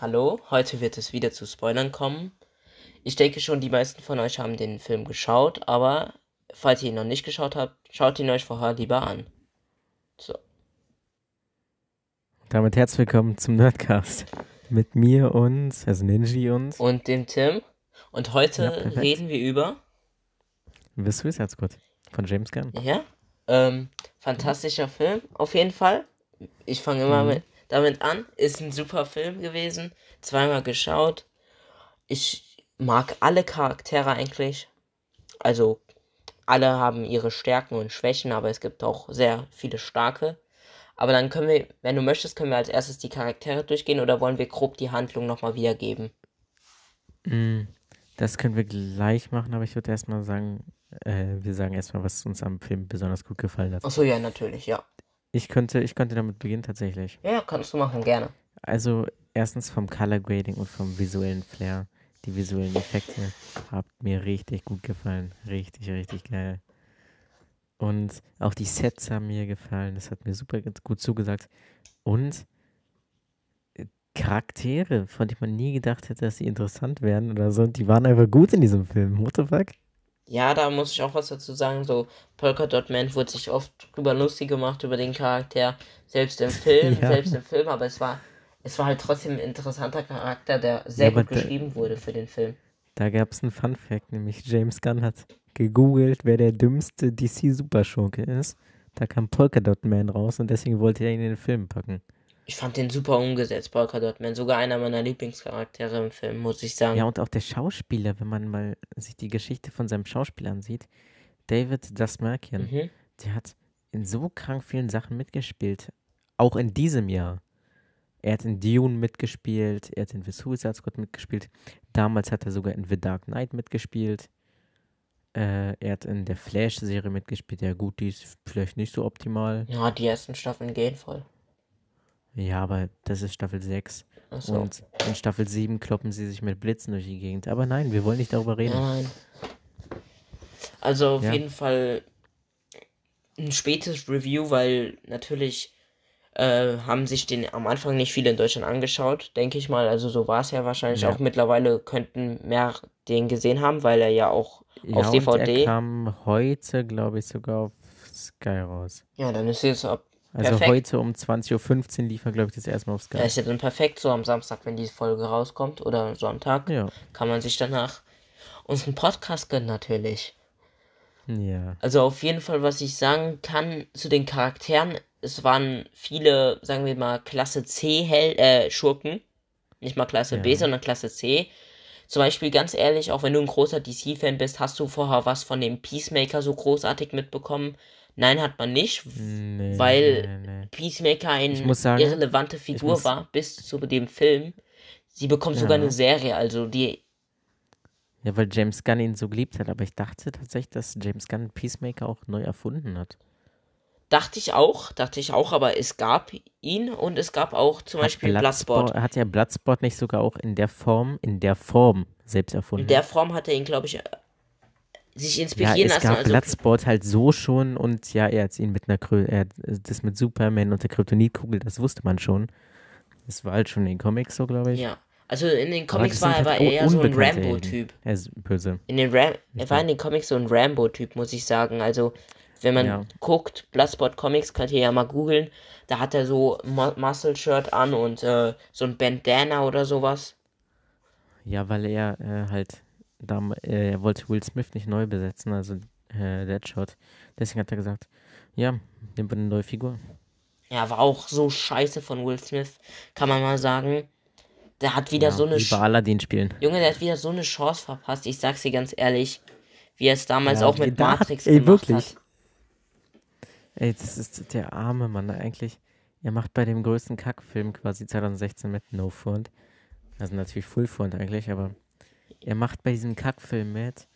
Hallo, heute wird es wieder zu Spoilern kommen. Ich denke schon, die meisten von euch haben den Film geschaut, aber falls ihr ihn noch nicht geschaut habt, schaut ihn euch vorher lieber an. So. Damit herzlich willkommen zum Nerdcast. Mit mir und, also Ninji und. Und dem Tim. Und heute Ja, reden wir über. The Suicide Squad von James Gunn. Ja, ähm, fantastischer Film, auf jeden Fall. Ich fange immer Mhm. mit, damit an. Ist ein super Film gewesen. Zweimal geschaut. Ich mag alle Charaktere eigentlich. Also, alle haben ihre Stärken und Schwächen, aber es gibt auch sehr viele starke. Aber dann können wir, wenn du möchtest, können wir als erstes die Charaktere durchgehen oder wollen wir grob die Handlung nochmal wiedergeben? Mm, Das können wir gleich machen, aber ich würde erstmal sagen, äh, wir sagen erstmal, was uns am Film besonders gut gefallen hat. Achso, ja, natürlich, ja. Ich könnte, ich könnte damit beginnen tatsächlich. Ja, kannst du machen, gerne. Also erstens vom Color Grading und vom visuellen Flair. Die visuellen Effekte haben mir richtig gut gefallen. Richtig, richtig geil. Und auch die Sets haben mir gefallen. Das hat mir super gut zugesagt. Und äh, Charaktere, von denen man nie gedacht hätte, dass sie interessant wären oder so. Die waren einfach gut in diesem Film. What the fuck? Ja, da muss ich auch was dazu sagen. So, Polka Dot Man wurde sich oft drüber lustig gemacht über den Charakter, selbst im Film, Ja. selbst im Film, aber es war, es war halt trotzdem ein interessanter Charakter, der sehr Ja, gut geschrieben wurde für den Film. Da gab es einen Fun Fact, nämlich James Gunn hat gegoogelt, wer der dümmste DC-Superschurke ist. Da kam Polka Dot Man raus und deswegen wollte er ihn in den Film packen. Ich fand den super umgesetzt, Polka Dot Man. Sogar einer meiner Lieblingscharaktere im Film, muss ich sagen. Ja, und auch der Schauspieler, wenn man mal sich die Geschichte von seinem Schauspieler ansieht, David Dasmarkian, Mhm. der hat in so krank vielen Sachen mitgespielt. Auch in diesem Jahr. Er hat in Dune mitgespielt, er hat in The Suicide Squad mitgespielt. Damals hat er sogar in The Dark Knight mitgespielt. Äh, er hat in der Flash-Serie mitgespielt. Ja, gut, die ist vielleicht nicht so optimal. Ja, die ersten Staffeln gehen voll. Ja, aber das ist Staffel 6. Achso. Und in Staffel 7 kloppen sie sich mit Blitzen durch die Gegend. Aber nein, wir wollen nicht darüber reden. Nein. Also auf Ja. jeden Fall ein spätes Review, weil natürlich äh, haben sich den am Anfang nicht viele in Deutschland angeschaut, denke ich mal. Also so war es ja wahrscheinlich Ja. auch. Mittlerweile könnten mehr den gesehen haben, weil er ja auch Ja, auf und DVD. er kam heute, glaube ich, sogar auf Sky raus. Ja, dann ist es ab. Also Perfekt. heute um 20.15 Uhr lief er, glaube ich, das erste Mal auf Sky. Er ist ja dann perfekt so am Samstag, wenn die Folge rauskommt oder Sonntag, Ja. kann man sich danach unseren Podcast gönnen natürlich. Ja. Also auf jeden Fall, was ich sagen kann zu den Charakteren, es waren viele, sagen wir mal, Klasse C Hel äh, Schurken. Nicht mal Klasse B, Ja. sondern Klasse C. Zum Beispiel, ganz ehrlich, auch wenn du ein großer DC-Fan bist, hast du vorher was von dem Peacemaker so großartig mitbekommen? Nein, hat man nicht, Nee, weil nee, nee. Peacemaker eine sagen, irrelevante Figur muss- war bis zu dem Film. Sie bekommt sogar Ja. eine Serie, also die Ja, weil James Gunn ihn so geliebt hat. Aber ich dachte tatsächlich, dass James Gunn Peacemaker auch neu erfunden hat. dachte ich auch, dachte ich auch, aber es gab ihn und es gab auch zum Beispiel Bloodsport. Hat ja Bloodsport nicht sogar auch in der Form, in der Form selbst erfunden? In der Form hat er ihn, glaube ich, sich ja, inspirieren es lassen. gab Also, Bloodsport halt so schon und ja, er hat ihn mit einer Krö er hat das mit Superman und der Kryptonitkugel, das wusste man schon. Das war halt schon in den Comics so, glaube ich. ja. Also in den Comics war er halt aber auch eher so ein Rambo-Typ. Er ist böse. In den Ram er war in den Comics so ein Rambo-Typ, muss ich sagen. Also, wenn man Ja. guckt, Bloodsport Comics, könnt ihr ja mal googeln. Da hat er so Mu Muscle-Shirt an und äh, so ein Bandana oder sowas. Ja, weil er äh, halt, dam äh, er wollte Will Smith nicht neu besetzen, also äh, Deadshot. Deswegen hat er gesagt, ja, nehmen wir eine neue Figur. Ja, war auch so scheiße von Will Smith, kann man mal sagen. Der hat wieder ja, so eine Lieber Aladdin spielen. Junge, der hat wieder so eine Chance verpasst. Ich sag's dir ganz ehrlich, wie er es damals Ja, auch mit da hat- Matrix ey, gemacht wirklich. hat. Ey, das ist der arme Mann eigentlich. Er macht bei dem größten Kackfilm quasi 2016 mit No Front. Also natürlich Full Front eigentlich, aber er macht bei diesem Kackfilm mit,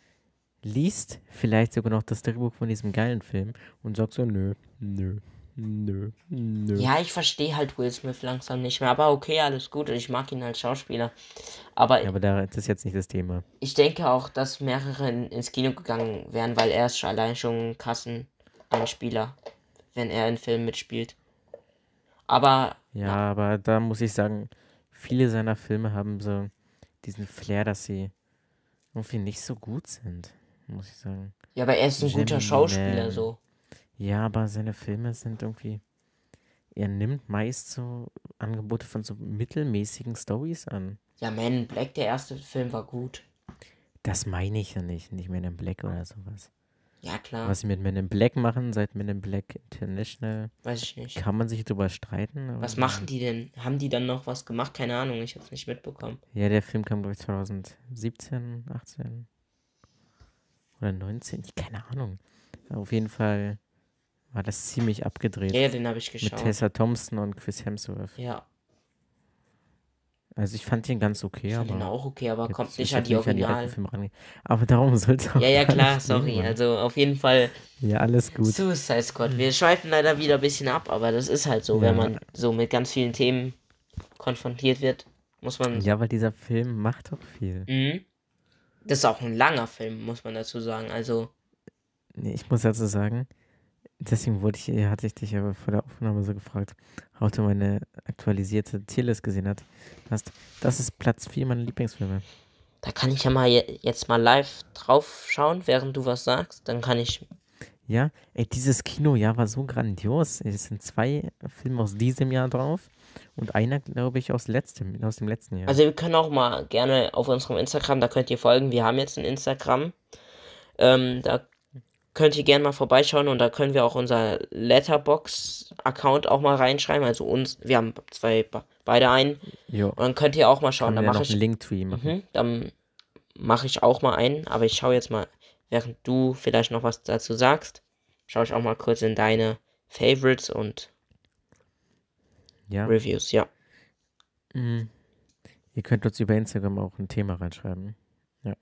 liest vielleicht sogar noch das Drehbuch von diesem geilen Film und sagt so, nö, nö, nö, nö. Ja, ich verstehe halt Will Smith langsam nicht mehr, aber okay, alles gut. Ich mag ihn als Schauspieler. Aber Ja, aber da, das ist jetzt nicht das Thema. ich denke auch, dass mehrere in, ins Kino gegangen wären, weil er ist schon allein schon ein Kasseneinspieler, wenn er in Filmen mitspielt. Aber Ja, aber da muss ich sagen, viele seiner Filme haben so diesen Flair, dass sie irgendwie nicht so gut sind, muss ich sagen. Ja, aber er ist ein guter Gemini Schauspieler, Man. so. Ja, aber seine Filme sind irgendwie. Er nimmt meist so Angebote von so mittelmäßigen Stories an. Ja, Man Black, der erste Film war gut. Das meine ich ja nicht, nicht Men in Black oder sowas. Ja, klar. Was sie mit Men in Black machen, seit Men in Black International, Weiß ich nicht. kann man sich drüber streiten. Was machen die denn? Haben die dann noch was gemacht? Keine Ahnung, ich hab's nicht mitbekommen. Ja, der Film kam, glaube ich, 2017, 18 oder 19, ich- keine Ahnung. Auf jeden Fall war das ziemlich abgedreht. Ja, den habe ich mit geschaut. Tessa Thompson und Chris Hemsworth. Ja, Also ich fand den ganz okay, ich fand aber den auch okay, aber jetzt kommt nicht an die nicht an die Original. Aber darum soll es auch Ja, ja, klar, sorry. Mann. Also auf jeden Fall Ja, alles gut. Suicide Squad. Wir schweifen leider wieder ein bisschen ab, aber das ist halt so, wenn Ja. man so mit ganz vielen Themen konfrontiert wird, muss man. Ja, weil dieser Film macht doch viel. Mhm. Das ist auch ein langer Film, muss man dazu sagen. Also, Nee, ich muss dazu sagen, deswegen wollte ich, hatte ich dich aber vor der Aufnahme so gefragt, ob du meine aktualisierte Tierlist gesehen hat, hast. Das ist Platz 4 meiner Lieblingsfilme. da kann ich ja mal je jetzt mal live drauf schauen, während du was sagst. Dann kann ich. Ja, ey, dieses Kinojahr war so grandios. Es sind zwei Filme aus diesem Jahr drauf und einer, glaube ich, aus, letztem, aus dem letzten Jahr. Also, wir können auch mal gerne auf unserem Instagram, da könnt ihr folgen. Wir haben jetzt ein Instagram. Ähm, da könnt ihr gerne mal vorbeischauen und da können wir auch unser Letterbox-Account auch mal reinschreiben. Also uns, wir haben zwei, beide einen. jo, Und dann könnt ihr auch mal schauen. kann Da man ja mache noch einen ich, Linktree machen. mhm, dann mache ich auch mal einen. Aber ich schaue jetzt mal, während du vielleicht noch was dazu sagst, schaue ich auch mal kurz in deine Favorites und Ja. Reviews. Ja. Mhm. Ihr könnt uns über Instagram auch ein Thema reinschreiben. Ja.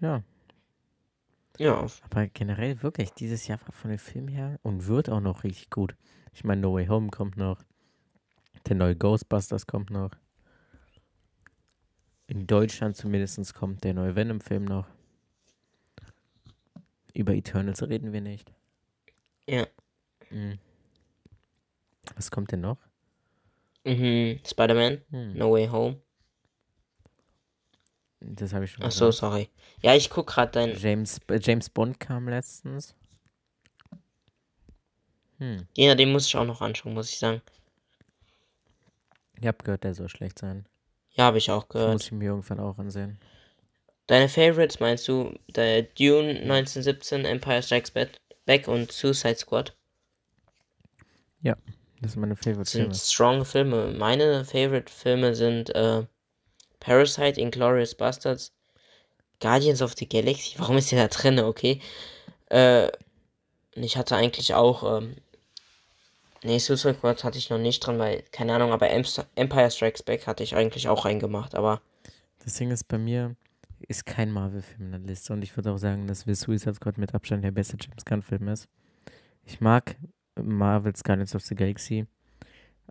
Ja, Ja, aber generell wirklich, dieses Jahr war von dem Film her und wird auch noch richtig gut. Ich meine, No Way Home kommt noch. Der neue Ghostbusters kommt noch. In Deutschland zumindest kommt der neue Venom-Film noch. Über Eternals reden wir nicht. ja. Mhm. Was kommt denn noch? Mhm, Spider-Man, Hm, No Way Home. Das habe ich schon Ach so, gesagt. sorry. Ja, ich guck gerade dein. James, äh, James Bond kam letztens. Hm. Ja, den muss ich auch noch anschauen, muss ich sagen. Ich habe gehört, der soll schlecht sein. Ja, habe ich auch Das gehört. muss ich mir irgendwann auch ansehen. Deine Favorites meinst du der Dune 1917, Empire Strikes Back und Suicide Squad? Das sind meine Favorite Das sind Filme. strong Filme. Meine Favorite Filme sind äh, Parasite, Inglourious Bastards, Guardians of the Galaxy. Warum ist der da drin? Okay. Äh, und ich hatte eigentlich auch. Ähm, nee, Suicide Squad hatte ich noch nicht dran, weil, keine Ahnung, aber Emp- Empire Strikes Back hatte ich eigentlich auch reingemacht. Aber Das Ding ist, bei mir ist kein Marvel-Film in der Liste und ich würde auch sagen, dass The Suicide Squad mit Abstand der beste James Gunn-Film ist. Ich mag Marvel's Guardians of the Galaxy,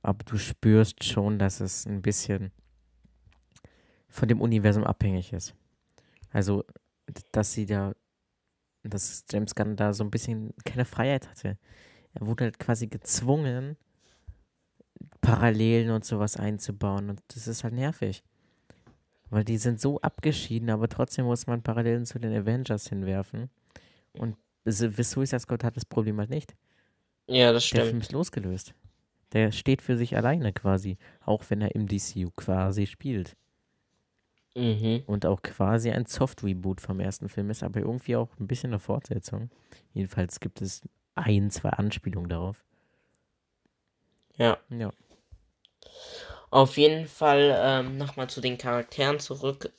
aber du spürst schon, dass es ein bisschen von dem Universum abhängig ist. Also, dass sie da, dass James Gunn da so ein bisschen keine Freiheit hatte. Er wurde halt quasi gezwungen, Parallelen und sowas einzubauen und das ist halt nervig. Weil die sind so abgeschieden, aber trotzdem muss man Parallelen zu den Avengers hinwerfen. Und Suicide Squad hat das Problem halt nicht. ja, das Der Film stimmt. ist losgelöst. Der steht für sich alleine quasi, auch wenn er im DCU quasi spielt. Mhm. Und auch quasi ein Soft-Reboot vom ersten Film ist, aber irgendwie auch ein bisschen eine Fortsetzung. Jedenfalls gibt es ein, zwei Anspielungen darauf. Ja. Ja. Auf jeden Fall ähm, nochmal zu den Charakteren zurück.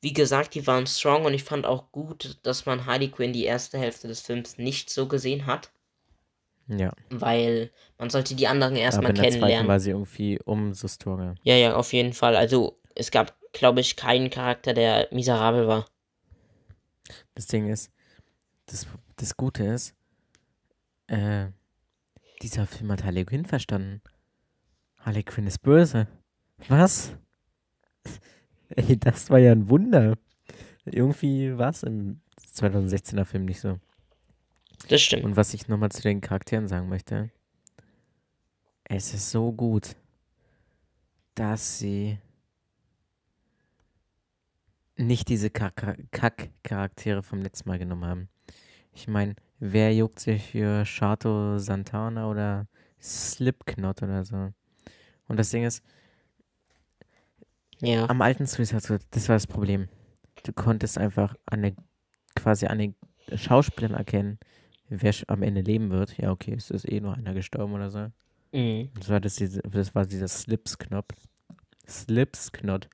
Wie gesagt, die waren strong und ich fand auch gut, dass man Harley Quinn die erste Hälfte des Films nicht so gesehen hat, Ja. weil man sollte die anderen Aber erstmal in der zweiten kennenlernen. war sie irgendwie umso stronger. Ja, ja, auf jeden Fall. Also es gab, glaube ich, keinen Charakter, der miserabel war. Das Ding ist, das, das Gute ist, äh, dieser Film hat Harley Quinn verstanden. Harley Quinn ist böse. Was? Ey, das war ja ein Wunder. Irgendwie war es im 2016er Film nicht so. Das stimmt. Und was ich nochmal zu den Charakteren sagen möchte, es ist so gut, dass sie nicht diese Kack- Kack-Charaktere vom letzten Mal genommen haben. Ich meine, wer juckt sich für Chato Santana oder Slipknot oder so? Und das Ding ist, Ja. am alten Suicide Squad, das war das Problem. Du konntest einfach an der, quasi an den Schauspielern erkennen, wer am Ende leben wird. Ja, okay, es ist eh nur einer gestorben oder so. Mhm. Das war, das, das war dieser Slipsknot. Slipsknot.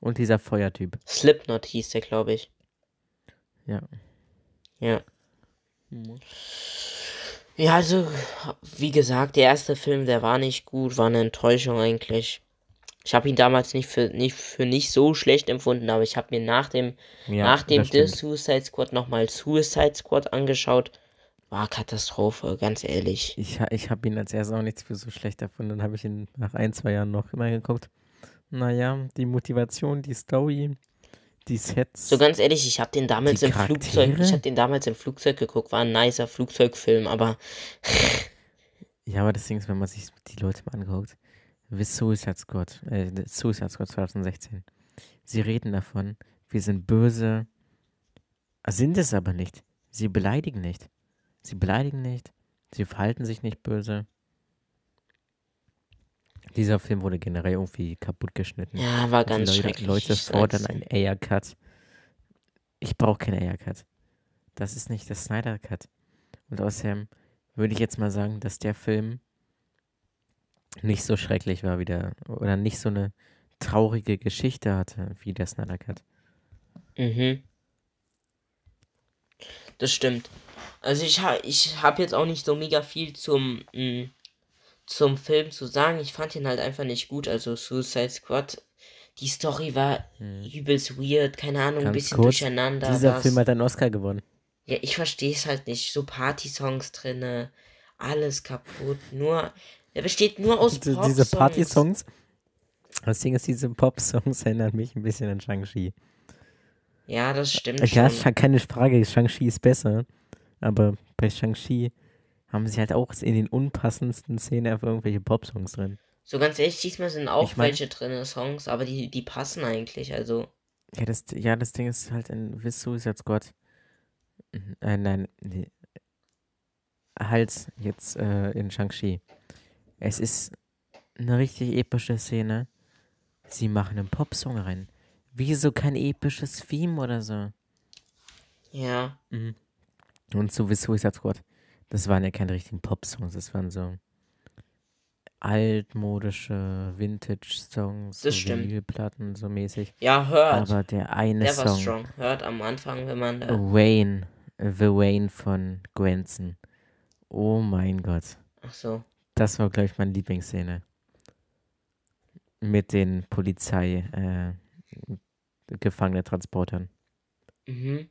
Und dieser Feuertyp. Slipknot hieß der, glaube ich. Ja. Ja. Ja, also, wie gesagt, der erste Film, der war nicht gut, war eine Enttäuschung eigentlich. Ich habe ihn damals nicht für nicht für nicht so schlecht empfunden, aber ich habe mir nach dem ja nach dem The. Suicide Squad nochmal Suicide Squad angeschaut. War Katastrophe, ganz ehrlich. Ich, ich habe ihn als erstes auch nichts für so schlecht erfunden. Dann habe ich ihn nach ein, zwei Jahren noch immer geguckt. Naja, die Motivation, die Story, die Sets. So ganz ehrlich, ich habe den damals im Flugzeug, ich habe den damals im Flugzeug geguckt, war ein nicer Flugzeugfilm, aber Ja, aber das Ding ist, wenn man sich die Leute mal anguckt, wie Suicide Squad, äh, Suicide Squad 2016, sie reden davon, wir sind böse, sind es aber nicht. Sie beleidigen nicht. Sie beleidigen nicht, sie verhalten sich nicht böse. Dieser Film wurde generell irgendwie kaputt geschnitten. ja, war ganz Leute, schrecklich. Leute fordern einen Air-Cut. Ich brauche keinen Air-Cut. Das ist nicht der Snyder-Cut. Und außerdem würde ich jetzt mal sagen, dass der Film nicht so schrecklich war wie der, oder nicht so eine traurige Geschichte hatte wie der Snyder-Cut. Mhm. Das stimmt. Also ich habe ich hab jetzt auch nicht so mega viel zum, mh, zum Film zu sagen. Ich fand ihn halt einfach nicht gut. Also Suicide Squad, die Story war übelst weird, keine Ahnung, ein bisschen kurz, durcheinander. Dieser was- Film hat einen Oscar gewonnen. Ja, ich verstehe es halt nicht. So Party-Songs drinne, alles kaputt. Nur, er besteht nur aus Diese, Pop diese Party-Songs, das Ding ist, diese Pop-Songs erinnern mich ein bisschen an Shang-Chi. Ja, das stimmt Ja, schon. Keine Frage, Shang-Chi ist besser. Aber bei Shang-Chi haben sie halt auch in den unpassendsten Szenen einfach irgendwelche Pop-Songs drin. So ganz ehrlich, diesmal sind auch Ich mein- welche drinne Songs, aber die, die passen eigentlich. Also, Ja, das, ja, das Ding ist halt in Wiss Suicide Squad. Äh, nein, nee. halt jetzt äh, in Shang-Chi. Es ist eine richtig epische Szene. Sie machen einen Popsong rein. Wieso kein episches Theme oder so? ja. Und so wie Suicide Squad, das waren ja keine richtigen Pop-Songs, das waren so altmodische Vintage-Songs, so. Vinylplatten so mäßig. Ja, hört. Aber der eine der war Song, strong. Hört am Anfang, wenn man. Äh, Wayne, The Wayne von Gwenson. Oh mein Gott. ach so. Das war, glaube ich, meine Lieblingsszene. Mit den Polizei, äh, Gefangene-Transportern. Mhm.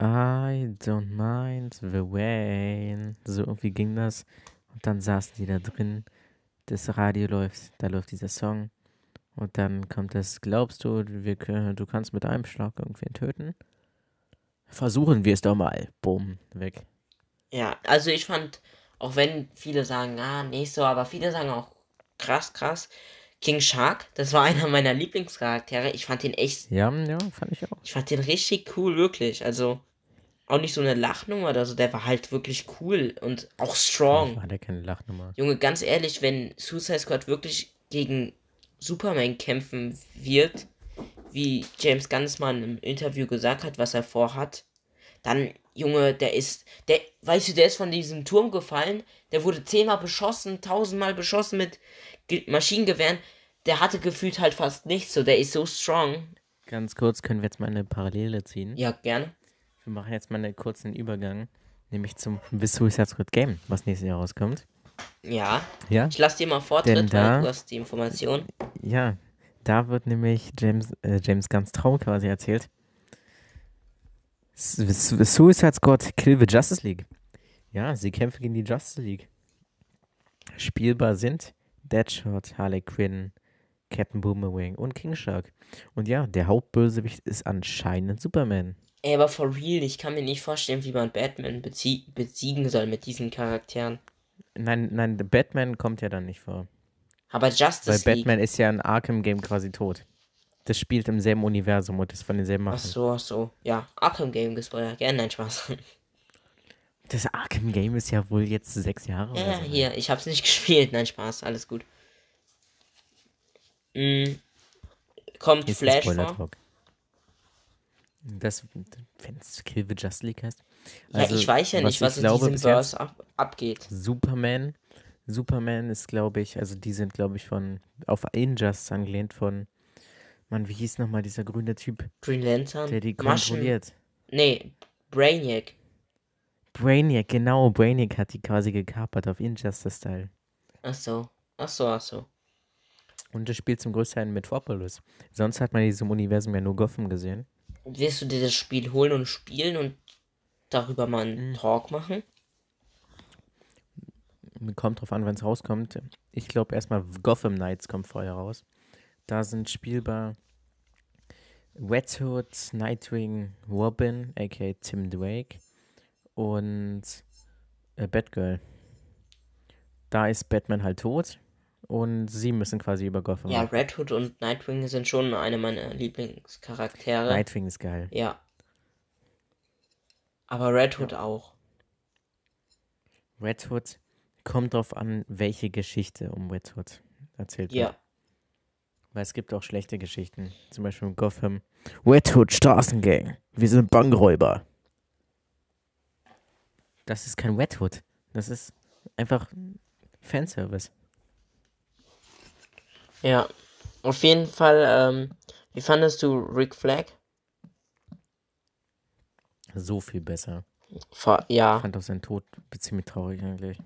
I don't mind the Wayne. So irgendwie ging das. Und dann saßen die da drin. Das Radio läuft, da läuft dieser Song. Und dann kommt das, glaubst du, wir, können- du kannst mit einem Schlag irgendwen töten? Versuchen wir es doch mal. Bumm, weg. Ja, also ich fand, auch wenn viele sagen, ah, nicht so, aber viele sagen auch krass, krass. King Shark, das war einer meiner Lieblingscharaktere. Ich fand den echt, Ja, ja, fand ich auch. ich fand den richtig cool, wirklich. Also auch nicht so eine Lachnummer oder so, der war halt wirklich cool und auch strong. War der keine Lachnummer. Junge, ganz ehrlich, wenn Suicide Squad wirklich gegen Superman kämpfen wird, wie James Gunn es mal im Interview gesagt hat, was er vorhat, dann, Junge, der ist, der, weißt du, der ist von diesem Turm gefallen, der wurde zehnmal beschossen, tausendmal beschossen mit Ge Maschinengewehren, der hatte gefühlt halt fast nichts, so, der ist so strong. Ganz kurz können wir jetzt mal eine Parallele ziehen. Ja, gerne. Wir machen jetzt mal einen kurzen Übergang. Nämlich zum The Suicide Squad Game, was nächstes Jahr rauskommt. Ja, Ja? ich lass dir mal Vortritt, Denn da- weil du hast die Information. Ja, da wird nämlich James, äh, James Gunns Traum quasi erzählt. S- S- Suicide Squad Kill the Justice League. Ja, sie kämpfen gegen die Justice League. Spielbar sind Deadshot, Harley Quinn, Captain Boomerang und King Shark. Und ja, der Hauptbösewicht ist anscheinend Superman. Ey, aber for real, ich kann mir nicht vorstellen, wie man Batman bezie besiegen soll mit diesen Charakteren. Nein, nein, der Batman kommt ja dann nicht vor. Aber Weil Justice League. Batman ist ja ein Arkham-Game quasi tot. Das spielt im selben Universum und ist von denselben Ach Machern. so, ach so. Ja, Arkham Game gespoilert. Gerne, nein, Spaß. Das Arkham-Game ist ja wohl jetzt sechs Jahre Ja, so. hier, ich hab's nicht gespielt. Nein, Spaß, alles gut. Mm, kommt Flash vor? Talk. Das, wenn es Kill the Just League heißt. Ja, Also, ich weiß ja nicht, was, ich in glaube diesem Verse ab, abgeht. Superman. Superman ist, glaube ich, also die sind, glaube ich, von auf Injustice angelehnt von, Mann, wie hieß nochmal dieser grüne Typ, Green Lantern. der die Maschen. kontrolliert? Nee, Brainiac. Brainiac, genau, Brainiac hat die quasi gekapert auf Injustice-Style. Ach so, ach so, ach so. Und das spielt zum größten Teil in Metropolis. Sonst hat man in diesem Universum ja nur Gotham gesehen. Wirst du dir das Spiel holen und spielen und darüber mal einen Mhm. Talk machen? Kommt drauf an, wenn es rauskommt. Ich glaube erstmal Gotham Knights kommt vorher raus. Da sind spielbar Red Hood, Nightwing, Robin, aka Tim Drake und äh, Batgirl. Da ist Batman halt tot und sie müssen quasi über Gotham. Ja, Red Hood und Nightwing sind schon eine meiner Lieblingscharaktere. Nightwing ist geil. Ja. Aber Red Hood auch. Red Hood kommt drauf an, welche Geschichte um Red Hood erzählt wird. Ja. Weil es gibt auch schlechte Geschichten. Zum Beispiel in Gotham. Red Hood Straßengang. Wir sind Bankräuber. Das ist kein Red Hood. Das ist einfach Fanservice. Ja. Auf jeden Fall, ähm, wie fandest du Rick Flag? So viel besser. Fa Ich ja. fand auch seinen Tod ziemlich traurig eigentlich.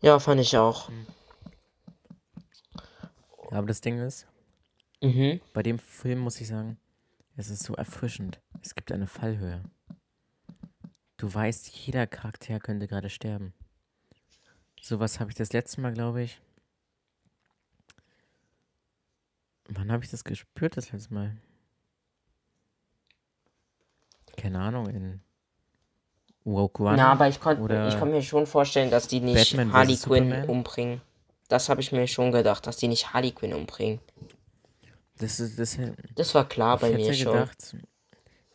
Ja, fand ich auch. Aber das Ding ist, Mhm. bei dem Film muss ich sagen, es ist so erfrischend. Es gibt eine Fallhöhe. Du weißt, jeder Charakter könnte gerade sterben. Sowas habe ich das letzte Mal, glaube ich. Wann habe ich das gespürt das letzte Mal? Keine Ahnung, in Rogue One. Na, aber ich konnte ich mir schon vorstellen, dass die nicht Batman Harley. Quinn Superman? umbringen. Das habe ich mir schon gedacht, dass die nicht Harley Quinn umbringen. Das ist das, Das war klar bei mir schon. gedacht,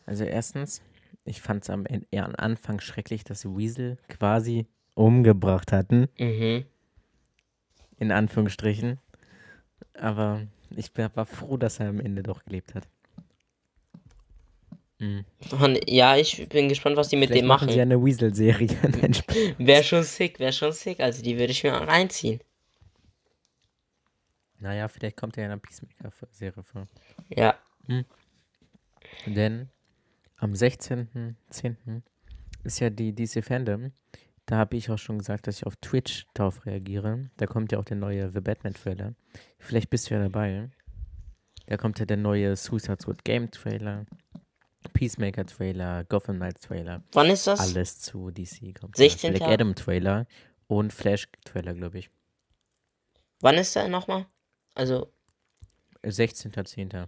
also erstens, ich fand es am, am Anfang schrecklich, dass sie Weasel quasi umgebracht hatten. Mhm. in Anführungsstrichen. Aber ich war froh, dass er am Ende doch gelebt hat. Mhm. Mann, Ja, ich bin gespannt, was die mit Vielleicht dem machen machen. sie eine Weasel-Serie. Wäre schon sick, wäre schon sick. Also die würde ich mir reinziehen. naja, vielleicht kommt er in einer Peacemaker-Serie vor. Ja. Denn am 16.10. ist ja die DC Fandom. Da habe ich auch schon gesagt, dass ich auf Twitch darauf reagiere. Da kommt ja auch der neue The Batman-Trailer. Vielleicht bist du ja dabei. Da kommt ja der neue Suicide Squad Game-Trailer, Peacemaker-Trailer, Gotham Knights-Trailer. Wann ist das? Alles zu DC kommt. 16. Black Adam Trailer und Flash Trailer, glaube ich. Wann ist der nochmal? Also, 16.10.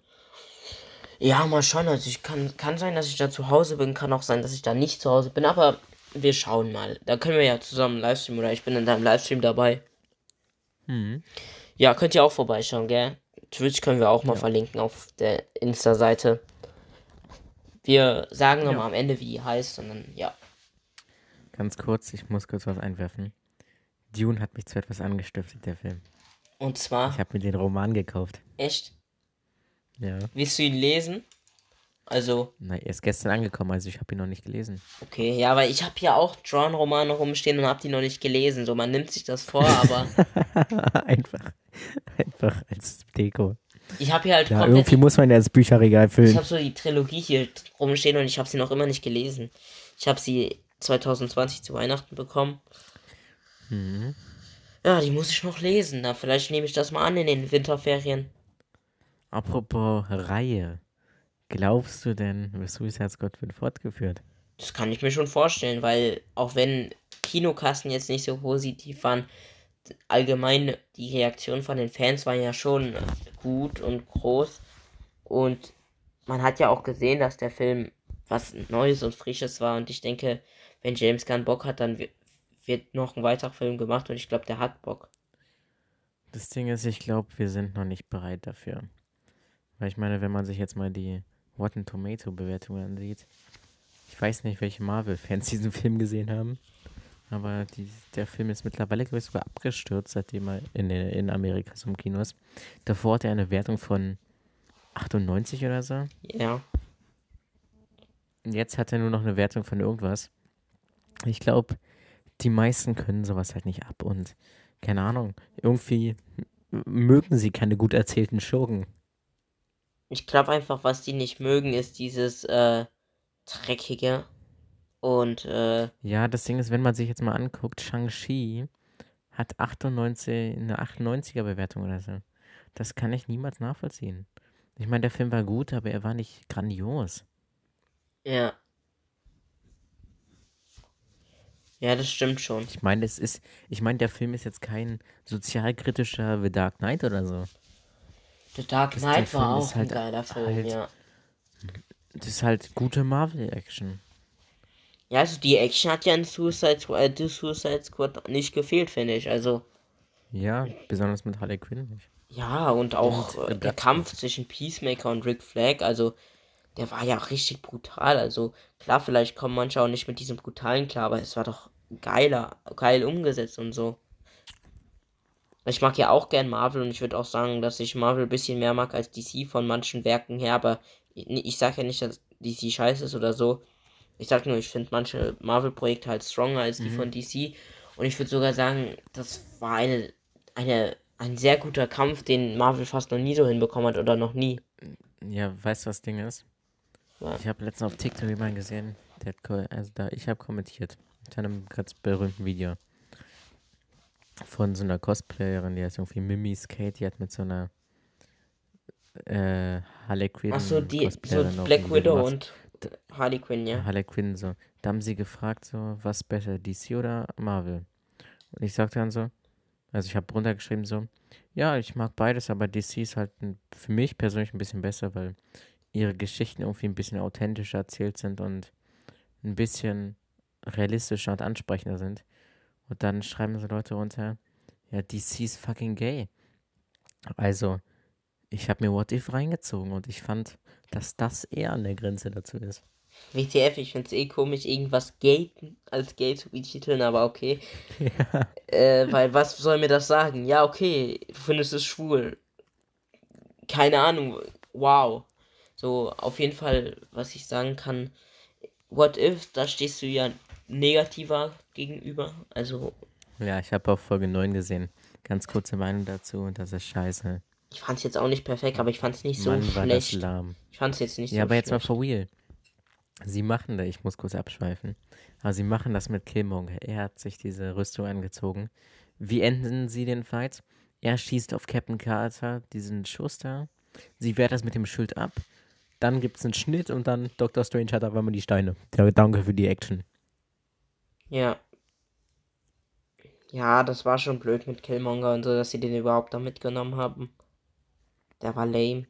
ja, mal schauen. Also ich kann, kann sein, dass ich da zu Hause bin, kann auch sein, dass ich da nicht zu Hause bin, aber wir schauen mal. Da können wir ja zusammen Livestream oder ich bin in deinem Livestream dabei. Hm. Ja, könnt ihr auch vorbeischauen, gell? Twitch können wir auch mal verlinken auf der Insta-Seite. Wir sagen nochmal Ja. am Ende, wie die heißt, sondern ja. Ganz kurz, ich muss kurz was einwerfen. Dune hat mich zu etwas angestiftet, der Film. Und zwar, Ich habe mir den Roman gekauft. echt, Ja. willst du ihn lesen? Also, Na, er ist gestern angekommen, also ich habe ihn noch nicht gelesen. okay, ja, aber ich habe hier auch Drawn-Romane rumstehen und habe die noch nicht gelesen. So, man nimmt sich das vor, aber einfach, einfach als Deko. ich habe hier halt Ja, irgendwie muss man ja das Bücherregal Ich füllen. habe so die Trilogie hier rumstehen und ich habe sie noch immer nicht gelesen. Ich habe sie 2020 zu Weihnachten bekommen. Mhm. Ja, die muss ich noch lesen. Na, vielleicht nehme ich das mal an in den Winterferien. Apropos Reihe. Glaubst du denn, Suicide Squad wird fortgeführt? Das kann ich mir schon vorstellen, weil auch wenn Kinokassen jetzt nicht so positiv waren, allgemein die Reaktion von den Fans war ja schon gut und groß. Und man hat ja auch gesehen, dass der Film was Neues und Frisches war. Und ich denke, wenn James Gunn Bock hat, dann wi- wird noch ein weiterer Film gemacht und ich glaube, der hat Bock. Das Ding ist, ich glaube, wir sind noch nicht bereit dafür. Weil ich meine, wenn man sich jetzt mal die Rotten Tomato Bewertungen ansieht, ich weiß nicht, welche Marvel-Fans diesen Film gesehen haben, aber die, der Film ist mittlerweile, glaube ich, sogar abgestürzt, seitdem er in, in Amerika so im Kino ist. Davor hat er eine Wertung von 98 oder so. Ja. Und jetzt hat er nur noch eine Wertung von irgendwas. Ich glaube, die meisten können sowas halt nicht ab und keine Ahnung, irgendwie mögen sie keine gut erzählten Schurken. Ich glaube einfach, was die nicht mögen, ist dieses äh, Dreckige. Und äh, Ja, das Ding ist, wenn man sich jetzt mal anguckt, Shang-Chi hat 98, eine 98er Bewertung oder so. Das kann ich niemals nachvollziehen. Ich meine, der Film war gut, aber er war nicht grandios. ja. Ja, das stimmt schon. Ich meine, es ist, ich meine, der Film ist jetzt kein sozialkritischer The Dark Knight oder so. The Dark Knight war auch ist ein halt- geiler Film, halt- ja. Das ist halt gute Marvel-Action. Ja, also die Action hat ja in Suicide, äh, The Suicide Squad nicht gefehlt, finde ich. Also, Ja, besonders mit Harley Quinn nicht. ja, und auch Und, äh, äh, der. Kampf zwischen Peacemaker und Rick Flag, also, der war ja richtig brutal. Also, klar, vielleicht kommen manche auch nicht mit diesem brutalen klar, aber es war doch geiler, geil umgesetzt und so. Ich mag ja auch gern Marvel und ich würde auch sagen, dass ich Marvel ein bisschen mehr mag als DC von manchen Werken her, aber ich, ich sage ja nicht, dass DC scheiße ist oder so. Ich sag nur, ich finde manche Marvel-Projekte halt stronger als die Mhm. von DC. Und ich würde sogar sagen, das war eine, eine, ein sehr guter Kampf, den Marvel fast noch nie so hinbekommen hat oder noch nie. Ja, weißt du, was das Ding ist? Was? Ich habe letztens auf TikTok jemanden gesehen, der hat, also da, ich habe kommentiert, mit einem ganz berühmten Video von so einer Cosplayerin, die heißt irgendwie Mimi Skate, die hat mit so einer äh, Harley Quinn Achso, die, so Black Widow und Harley Quinn, ja. Harley Quinn so. Da haben sie gefragt so, was besser, DC oder Marvel? Und ich sagte dann so, also ich habe runtergeschrieben so, ja, ich mag beides, aber DC ist halt für mich persönlich ein bisschen besser, weil ihre Geschichten irgendwie ein bisschen authentischer erzählt sind und ein bisschen realistischer und ansprechender sind. Und dann schreiben so Leute runter, ja, DC ist fucking gay. Also, ich habe mir What If reingezogen und ich fand, dass das eher an der Grenze dazu ist. WTF, ich find's eh komisch, irgendwas gay als gay zu betiteln, aber okay. Äh, weil was soll mir das sagen? Ja, okay, du findest es schwul. Keine Ahnung, wow. So, auf jeden Fall, was ich sagen kann, What If, da stehst du ja negativer gegenüber. Also, Ja, ich habe auch Folge 9 gesehen. Ganz kurze Meinung dazu und das ist scheiße. ich fand's jetzt auch nicht perfekt, aber ich fand's nicht so Mann, war das schlecht. lahm. Ich fand's jetzt nicht Ja, so aber jetzt mal schlecht. for real. Sie machen da, ich muss kurz abschweifen, aber sie machen das mit Killmonger. Er hat sich diese Rüstung angezogen. Wie enden sie den Fight? Er schießt auf Captain Carter diesen Schuss da. Sie wehrt das mit dem Schild ab. Dann gibt es einen Schnitt und dann Dr. Strange hat auf einmal die Steine. Ja, danke für die Action. Ja. Ja, das war schon blöd mit Killmonger und so, dass sie den überhaupt da mitgenommen haben. Der war lame.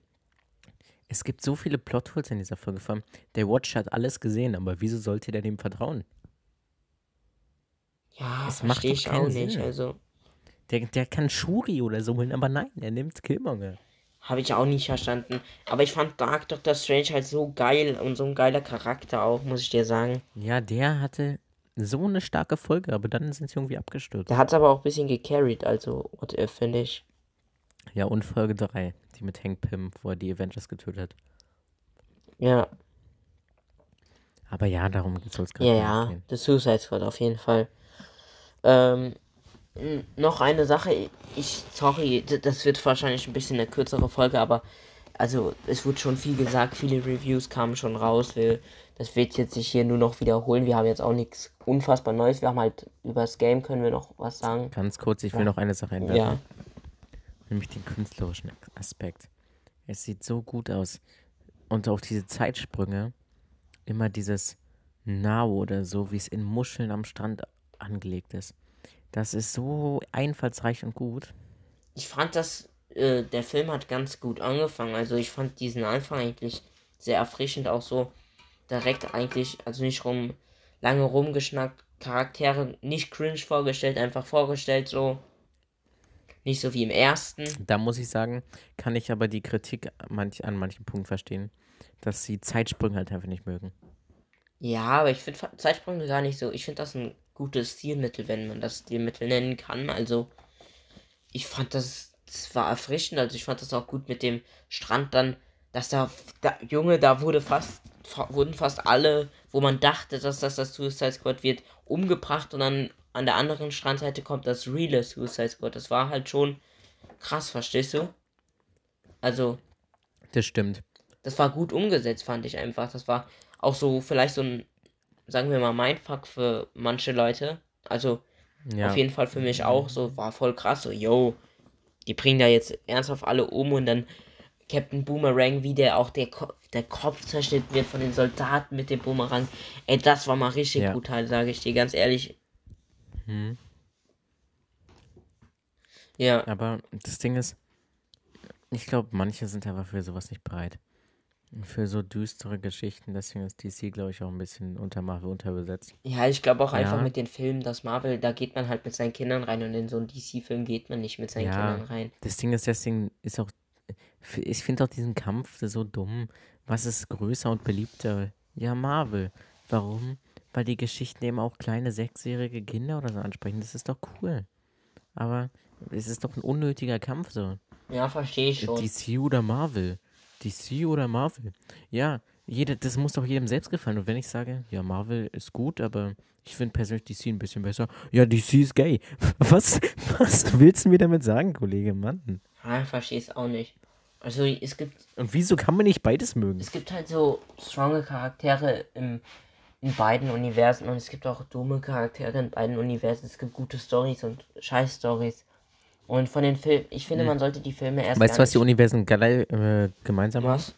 Es gibt so viele Plotholes in dieser Folge. Vor allem, der Watch hat alles gesehen, aber wieso sollte der dem vertrauen? Ja, Es macht ich auch nicht. Sinn. Also, Der, der kann Shuri oder so holen, aber nein, er nimmt Killmonger. habe ich auch nicht verstanden. Aber ich fand Dark Doctor Strange halt so geil und so ein geiler Charakter auch, muss ich dir sagen. Ja, der hatte so eine starke Folge, aber dann sind sie irgendwie abgestürzt. Der hat aber auch ein bisschen gecarried, also, what if, finde ich. Ja, und Folge 3, die mit Hank Pym, wo er die Avengers getötet hat. Ja, Aber ja, darum soll es gerade ja, nicht ja. gehen. The Suicide Squad auf jeden Fall. Ähm, noch eine Sache. Ich, sorry, das wird wahrscheinlich ein bisschen eine kürzere Folge, aber also es wurde schon viel gesagt, viele Reviews kamen schon raus. Wir, das wird jetzt sich hier nur noch wiederholen. Wir haben jetzt auch nichts unfassbar Neues. Wir haben halt über das Game können wir noch was sagen. Ganz kurz, ich will noch eine Sache einwerfen. Ja, Nämlich den künstlerischen Aspekt. Es sieht so gut aus. Und auch diese Zeitsprünge, immer dieses Now oder so, wie es in Muscheln am Strand angelegt ist. Das ist so einfallsreich und gut. ich fand das, äh, der Film hat ganz gut angefangen. Also ich fand diesen Anfang eigentlich sehr erfrischend, auch so direkt eigentlich, also nicht rum, lange rumgeschnackt, Charaktere nicht cringe vorgestellt, einfach vorgestellt so. Nicht so wie im ersten. Da muss ich sagen, kann ich aber die Kritik manch, an manchen Punkten verstehen, dass sie Zeitsprünge halt einfach nicht mögen. Ja, aber ich finde Zeitsprünge gar nicht so. Ich finde das ein gutes Stilmittel, wenn man das Stilmittel nennen kann. Also, ich fand das, das war erfrischend. Also, ich fand das auch gut mit dem Strand dann, dass da, da Junge, da wurde fast, wurden fast alle, wo man dachte, dass das das Suicide Squad wird, umgebracht und dann an der anderen Strandseite kommt das reale Suicide Squad. Das war halt schon krass, verstehst du? Also. Das stimmt. Das war gut umgesetzt, fand ich einfach. Das war auch so vielleicht so ein, sagen wir mal, Mindfuck für manche Leute. Also ja. auf jeden Fall für mich auch so, war voll krass, so, yo, die bringen da jetzt ernsthaft alle um und dann Captain Boomerang, wie der auch der, Ko der Kopf zerschnitten wird von den Soldaten mit dem Boomerang. Ey, das war mal richtig ja. brutal, sage ich dir ganz ehrlich. Hm. Ja. Aber das Ding ist, ich glaube, manche sind einfach für sowas nicht bereit. Für so düstere Geschichten, deswegen ist DC, glaube ich, auch ein bisschen unter Marvel unterbesetzt. Ja, ich glaube auch einfach mit den Filmen, dass Marvel, da geht man halt mit seinen Kindern rein und in so einen DC-Film geht man nicht mit seinen ja, Kindern rein. Das Ding ist, deswegen ist auch, ich finde auch diesen Kampf so dumm. Was ist größer und beliebter? Ja, Marvel. Warum? Weil die Geschichten eben auch kleine sechsjährige Kinder oder so ansprechen. Das ist doch cool. Aber es ist doch ein unnötiger Kampf so. Ja, verstehe ich schon. DC oder Marvel. DC oder Marvel? Ja, jeder, das muss doch jedem selbst gefallen. Und wenn ich sage, ja, Marvel ist gut, aber ich finde persönlich DC ein bisschen besser, ja, DC ist gay. Was, was willst du mir damit sagen, Kollege Mann? Ja, ich verstehe es auch nicht. Also es gibt. Und wieso kann man nicht beides mögen? Es gibt halt so stronge Charaktere im, in beiden Universen und es gibt auch dumme Charaktere in beiden Universen. Es gibt gute Stories und scheiß Stories. Und von den Filmen, ich finde, man sollte die Filme erst. Weißt du, was die Universen äh, gemeinsam haben? Was?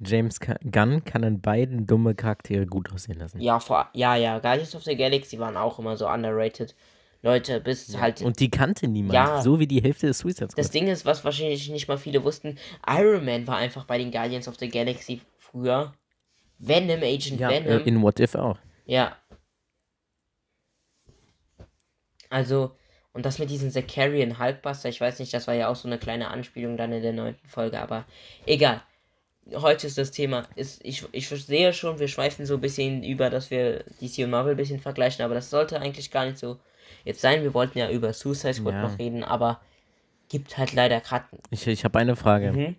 James Gunn kann an beiden dumme Charaktere gut aussehen lassen. Ja, vor, ja, ja. Guardians of the Galaxy waren auch immer so underrated. Leute, bis ja. halt. Und die kannte niemand. Ja. So wie die Hälfte des Suicide Squad. Das Ding ist, was wahrscheinlich nicht mal viele wussten: Iron Man war einfach bei den Guardians of the Galaxy früher. Venom, Agent ja, Venom. Äh, in What If auch. Ja. Also, und das mit diesem Zakarian Hulkbuster, ich weiß nicht, das war ja auch so eine kleine Anspielung dann in der neunten Folge, aber egal. Heute ist das Thema. Ist, ich, ich sehe schon, wir schweifen so ein bisschen über, dass wir DC und Marvel ein bisschen vergleichen, aber das sollte eigentlich gar nicht so jetzt sein. Wir wollten ja über Suicide Squad ja. noch reden, aber gibt halt leider gerade. Ich, ich habe eine Frage mhm.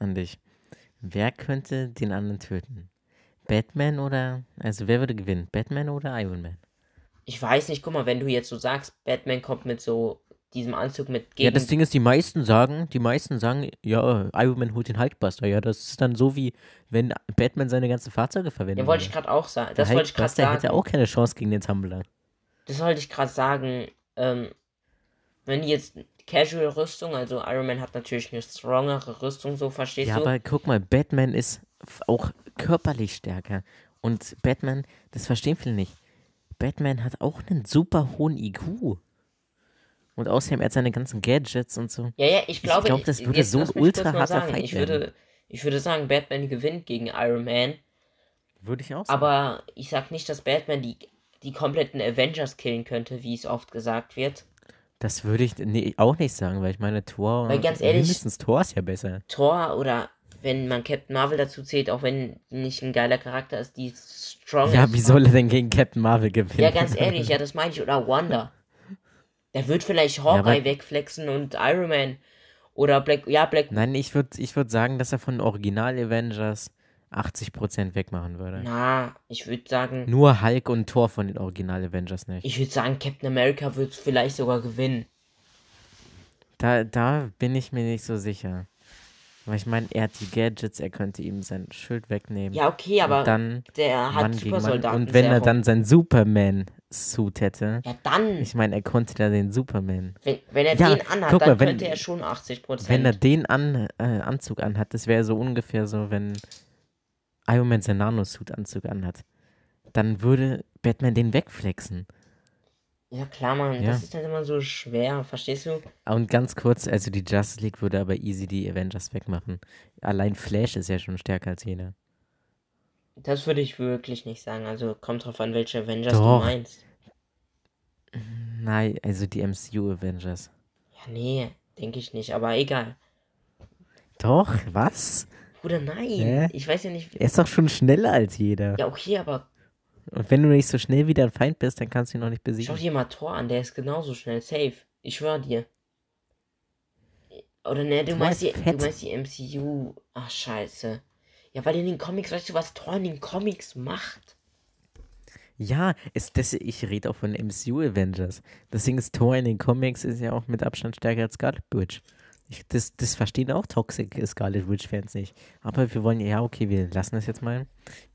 an dich. Wer könnte den anderen töten? Batman oder. Also wer würde gewinnen? Batman oder Iron Man? Ich weiß nicht, guck mal, wenn du jetzt so sagst, Batman kommt mit so diesem Anzug mit gegen Ja, das Ding ist, die meisten sagen, die meisten sagen, ja, Iron Man holt den Hulkbuster. Ja, das ist dann so wie, wenn Batman seine ganzen Fahrzeuge verwendet. Ja, wollte ich gerade auch sagen. Das wollte ich gerade sagen. hätte auch keine Chance gegen den Tumblr. Das wollte ich gerade sagen. Ähm, wenn die jetzt Casual-Rüstung, also Iron Man hat natürlich eine strongere Rüstung, so verstehst ja, du? Ja, aber guck mal, Batman ist auch körperlich stärker. Und Batman, das verstehen viele nicht Batman hat auch einen super hohen IQ. Und außerdem er hat seine ganzen Gadgets und so. Ja, ja, ich glaube, ich glaube das würde so ein ultra harter Fight ich würde, ich würde sagen, Batman gewinnt gegen Iron Man. Würde ich auch sagen. Aber ich sag nicht, dass Batman die, die kompletten Avengers killen könnte, wie es oft gesagt wird. Das würde ich nee, auch nicht sagen, weil ich meine, Thor. Weil ganz ehrlich. Mindestens Thor ist ja besser. Thor oder wenn man Captain Marvel dazu zählt, auch wenn nicht ein geiler Charakter ist, die strong Ja, wie soll er denn gegen Captain Marvel gewinnen? Ja, ganz ehrlich, ja, das meine ich. Oder Wanda. Der wird vielleicht Hawkeye ja, wegflexen und Iron Man. Oder Black, ja, Black. Nein, ich würde ich würd sagen, dass er von Original Avengers 80% wegmachen würde. Na, ich würde sagen. Nur Hulk und Thor von den Original Avengers nicht. Ich würde sagen, Captain America wird vielleicht sogar gewinnen. Da, da bin ich mir nicht so sicher. Aber ich meine, er hat die Gadgets, er könnte ihm sein Schild wegnehmen. Ja, okay, aber dann der hat Supersoldaten. Und wenn er dann sein Superman-Suit hätte. Ja, dann. Ich meine, er konnte da den Superman. Wenn, wenn er ja, den anhat, dann mal, wenn, könnte er schon 80%. Wenn er den an, äh, Anzug anhat, das wäre so ungefähr so, wenn Iron Man seinen Nanosuit-Anzug anhat. Dann würde Batman den wegflexen. Ja, klar, Mann, ja. das ist halt immer so schwer, verstehst du? Und ganz kurz, also die Justice League würde aber easy die Avengers wegmachen. Allein Flash ist ja schon stärker als jeder. Das würde ich wirklich nicht sagen. Also kommt drauf an, welche Avengers Doch. du meinst. Nein, also die MCU Avengers. Ja, nee, denke ich nicht, aber egal. Doch, was? Bruder, nein. Hä? Ich weiß ja nicht. Er ist doch schon schneller als jeder. Ja, okay, aber Und wenn du nicht so schnell wie dein Feind bist, dann kannst du ihn noch nicht schau besiegen. dir mal Thor an, der ist genauso schnell. Safe. Ich schwör dir. Oder ne, du Thor meinst, die, du meinst die MCU. Ach, scheiße. Ja, weil in den Comics, weißt du, was Thor in den Comics macht? Ja, ist das, ich rede auch von MCU Avengers. Deswegen ist Thor in den Comics ist ja auch mit Abstand stärker als Scarlet Witch. Ich, das, das verstehen auch Toxic Scarlet Witch Fans nicht. Aber wir wollen, ja, okay, wir lassen das jetzt mal.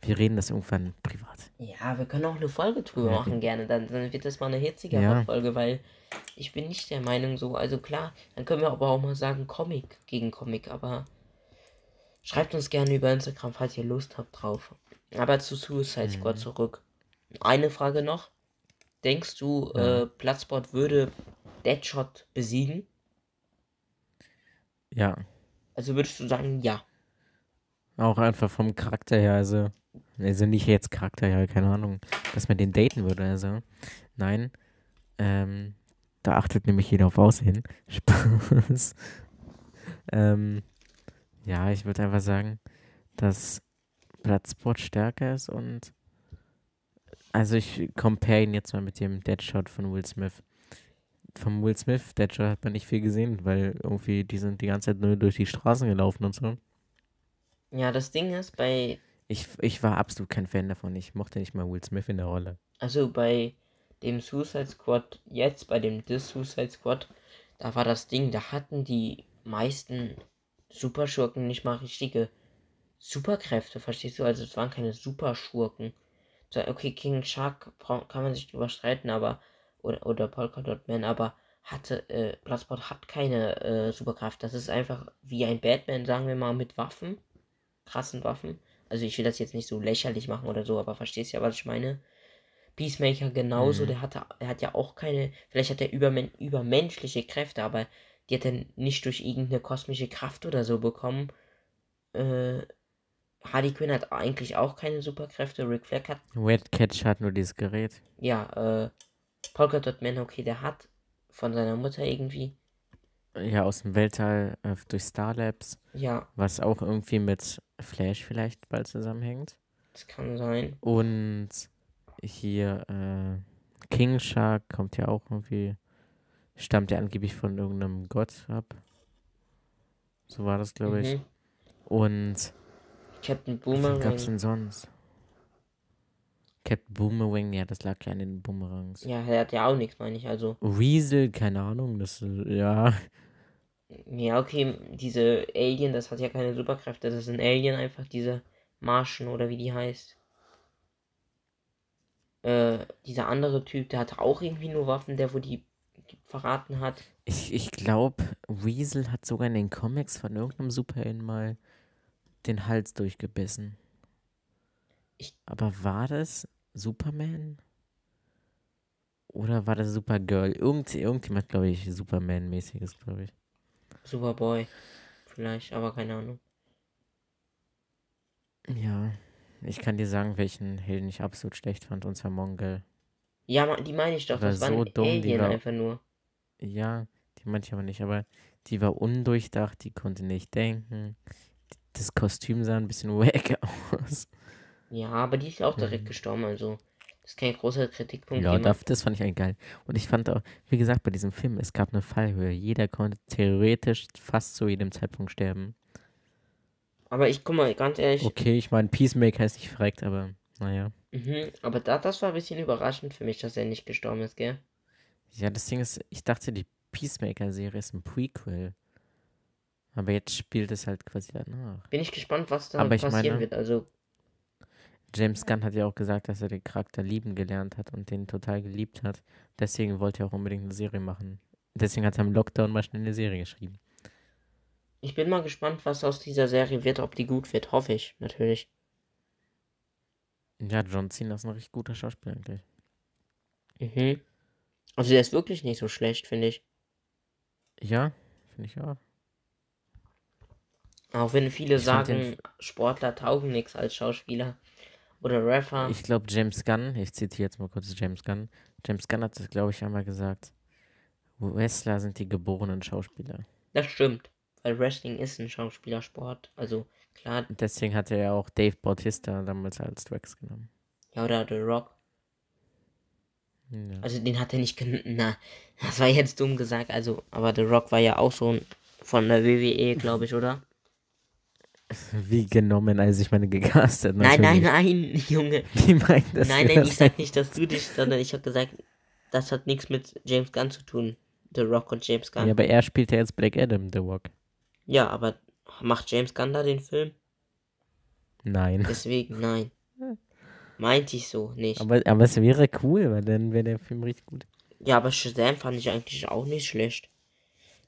Wir reden das irgendwann privat. Ja, wir können auch eine Folge drüber Ja, machen, gerne. Dann, dann wird das mal eine hitzigere Ja. Folge, weil ich bin nicht der Meinung so. Also klar, dann können wir aber auch mal sagen Comic gegen Comic, aber schreibt uns gerne über Instagram, falls ihr Lust habt drauf. Aber zu Suicide Squad Mhm. zurück. Eine Frage noch. Denkst du, Ja. äh, Bloodsport würde Deadshot besiegen? Ja, Also würdest du sagen, ja. auch einfach vom Charakter her, also, also nicht jetzt Charakter her, keine Ahnung, dass man den daten würde, also, nein, ähm, da achtet nämlich jeder auf Aussehen. Spaß. ähm, ja, ich würde einfach sagen, dass Bloodsport stärker ist und also ich compare ihn jetzt mal mit dem Deadshot von Will Smith. Vom Will Smith Deadshot hat man nicht viel gesehen, weil irgendwie die sind die ganze Zeit nur durch die Straßen gelaufen und so. Ja, das Ding ist, bei Ich, ich war absolut kein Fan davon. Ich mochte nicht mal Will Smith in der Rolle. Also bei dem Suicide Squad, jetzt bei dem The Suicide Squad, da war das Ding, da hatten die meisten Superschurken nicht mal richtige Superkräfte, verstehst du? Also es waren keine Superschurken. Okay, King Shark kann man sich drüber streiten, aber oder, oder Polka Dot Man, aber hatte, äh, Bloodsport hat keine äh, Superkraft. Das ist einfach wie ein Batman, sagen wir mal, mit Waffen. Krassen Waffen. Also ich will das jetzt nicht so lächerlich machen oder so, aber verstehst ja, was ich meine? Peacemaker genauso, Mhm. der hatte, er hat ja auch keine, vielleicht hat er übermen übermenschliche Kräfte, aber die hat er nicht durch irgendeine kosmische Kraft oder so bekommen. Äh, Harley Quinn hat eigentlich auch keine Superkräfte, Rick Flag hat, Red Catch hat nur dieses Gerät. ja, äh, Polka Dot Man, okay, der hat von seiner Mutter irgendwie, Ja, aus dem Weltall äh, durch Starlabs, ja, was auch irgendwie mit Flash vielleicht bald zusammenhängt. das kann sein. Und hier äh, King Shark kommt ja auch irgendwie, stammt ja angeblich von irgendeinem Gott ab. So war das, glaube ich. Mhm. Und Captain was gab's Boomerang, denn sonst? Captain Boomerang, ja, das lag ja an den Boomerangs. ja, der hat ja auch nichts, meine ich, also. Weasel, keine Ahnung, das, äh, ja, Ja, okay, diese Alien, das hat ja keine Superkräfte, das ist ein Alien einfach, diese Martian oder wie die heißt. Äh, dieser andere Typ, der hatte auch irgendwie nur Waffen, der wo die verraten hat. Ich, ich glaube, Weasel hat sogar in den Comics von irgendeinem Superhelden mal den Hals durchgebissen. Ich- Aber war das Superman? Oder war das Supergirl? Irgend, irgendjemand, glaube ich, Superman-mäßiges, glaube ich. Superboy. Vielleicht, aber keine Ahnung. Ja, ich kann dir sagen, welchen Helden ich absolut schlecht fand, und zwar Mongol. Ja, die meine ich doch, War das war so ein dumm, die Alien war- einfach nur. Ja, die meinte ich aber nicht, aber die war undurchdacht, die konnte nicht denken. Das Kostüm sah ein bisschen wack aus. Ja, aber die ist ja auch direkt Mhm. gestorben, also. Das ist kein großer Kritikpunkt. Ja, das, das fand ich eigentlich geil. Und ich fand auch, wie gesagt, bei diesem Film, es gab eine Fallhöhe. Jeder konnte theoretisch fast zu jedem Zeitpunkt sterben. aber ich guck mal, ganz ehrlich, Okay, ich meine, Peacemaker ist nicht verreckt, aber naja. mhm, aber da, das war ein bisschen überraschend für mich, dass er nicht gestorben ist, gell? Ja, das Ding ist, ich dachte, die Peacemaker-Serie ist ein Prequel. Aber jetzt spielt es halt quasi danach. Bin ich gespannt, was da passieren meine- wird. Also, James Gunn hat ja auch gesagt, dass er den Charakter lieben gelernt hat und den total geliebt hat. Deswegen wollte er auch unbedingt eine Serie machen. Deswegen hat er im Lockdown mal schnell eine Serie geschrieben. ich bin mal gespannt, was aus dieser Serie wird, ob die gut wird. Hoffe ich, natürlich. Ja, John Cena ist ein richtig guter Schauspieler eigentlich. Mhm. Also, der ist wirklich nicht so schlecht, finde ich. Ja, finde ich auch. Auch wenn viele Ich sagen, Sportler taugen nichts als Schauspieler oder Rapper. Ich glaube, James Gunn, ich zitiere jetzt mal kurz James Gunn. James Gunn hat das, glaube ich, einmal gesagt. Wrestler sind die geborenen Schauspieler. Das stimmt. Weil Wrestling ist ein Schauspielersport. Also klar, Deswegen hat er ja auch Dave Bautista damals als Drax genommen. ja, oder The Rock. Ja. Also den hat er nicht gen Na, das war jetzt dumm gesagt. Also, aber The Rock war ja auch schon von der WWE, glaube ich, oder? Wie genommen, als ich meine gecastet. Nein, nein, nein, Junge. Wie meint das Nein, nein, ich sag nicht, dass du dich, sondern ich habe gesagt, das hat nichts mit James Gunn zu tun. The Rock und James Gunn. Ja, aber er spielt ja jetzt Black Adam, The Rock. Ja, aber macht James Gunn da den Film? Nein. Deswegen, nein. Meinte ich so nicht. Aber, aber es wäre cool, weil dann wäre der Film richtig gut. ja, aber Shazam fand ich eigentlich auch nicht schlecht.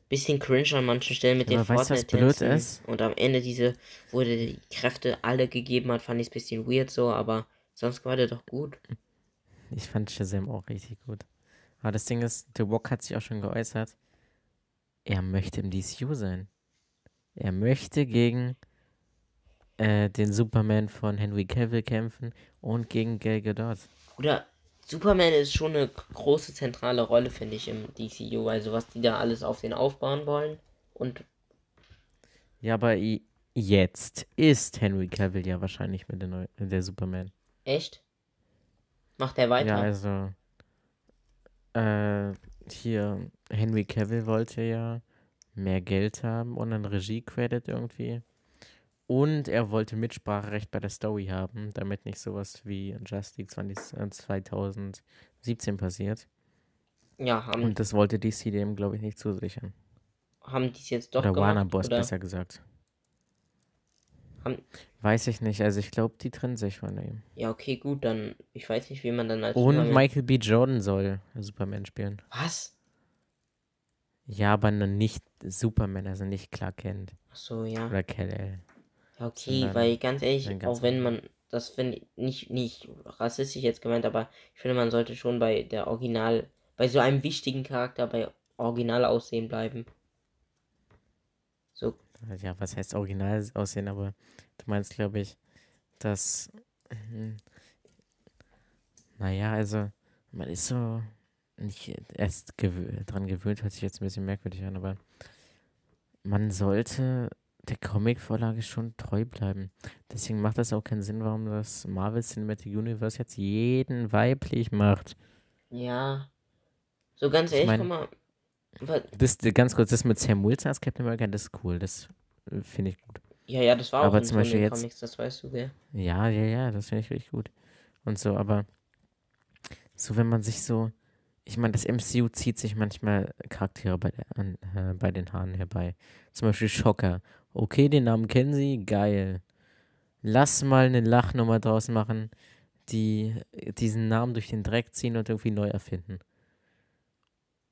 Bisschen cringe an manchen Stellen mit Ja, den Fortnite-Tänzen. Und am Ende diese, wo der die Kräfte alle gegeben hat, fand ich es bisschen weird so, aber sonst war der doch gut. Ich fand Shazam auch richtig gut. Aber das Ding ist, The Rock hat sich auch schon geäußert, er möchte im DCU sein. Er möchte gegen äh, den Superman von Henry Cavill kämpfen und gegen Gal Gadot. Oder Superman ist schon eine große zentrale Rolle, finde ich, im DCU. Also was die da alles auf den aufbauen wollen. Und Ja, aber jetzt ist Henry Cavill ja wahrscheinlich mit der, Neu der Superman. echt? Macht er weiter? Ja, also äh, hier Henry Cavill wollte ja mehr Geld haben und einen Regie-Credit irgendwie. Und er wollte Mitspracherecht bei der Story haben, damit nicht sowas wie Justice 20, äh, 2017 passiert. ja, haben, Und das wollte DC dem, glaube ich, nicht zusichern. haben die es jetzt doch Oder gemacht? Warner Bros. oder besser gesagt. Haben, Weiß ich nicht, also ich glaube, die trennen sich von ihm. ja, okay, gut, dann, ich weiß nicht, wie man dann als Und Michael B. Jordan soll Superman spielen. Was? Ja, aber nicht Superman, also nicht Clark Kent Ach so, ja. oder Kal-El. Okay, sondern weil ganz ehrlich, ganz auch wenn man, das finde ich nicht, nicht rassistisch jetzt gemeint, aber ich finde, man sollte schon bei der Original, bei so einem wichtigen Charakter bei Original aussehen bleiben. So, Ja, was heißt original aussehen, aber du meinst, glaube ich, dass. hm, Naja, also, man ist so nicht erst gewö dran gewöhnt, hört sich jetzt ein bisschen merkwürdig an, aber man sollte der Comic-Vorlage schon treu bleiben. Deswegen macht das auch keinen Sinn, warum das Marvel Cinematic Universe jetzt jeden weiblich macht. ja. So ganz Ich ehrlich, mein- guck mal. wa- Das, ganz kurz, das mit Sam Wilson als Captain America, das ist cool, das äh, finde ich gut. Ja, ja, das war auch Aber in zum Beispiel jetzt- Comics, das weißt du, gell? Ja, ja, ja, das finde ich richtig gut. Und so, aber so, wenn man sich so, ich meine, das MCU zieht sich manchmal Charaktere bei, der, an, äh, bei den Haaren herbei. Zum Beispiel Schocker. Okay, den Namen kennen Sie, geil. Lass mal eine Lachnummer draus machen, die diesen Namen durch den Dreck ziehen und irgendwie neu erfinden.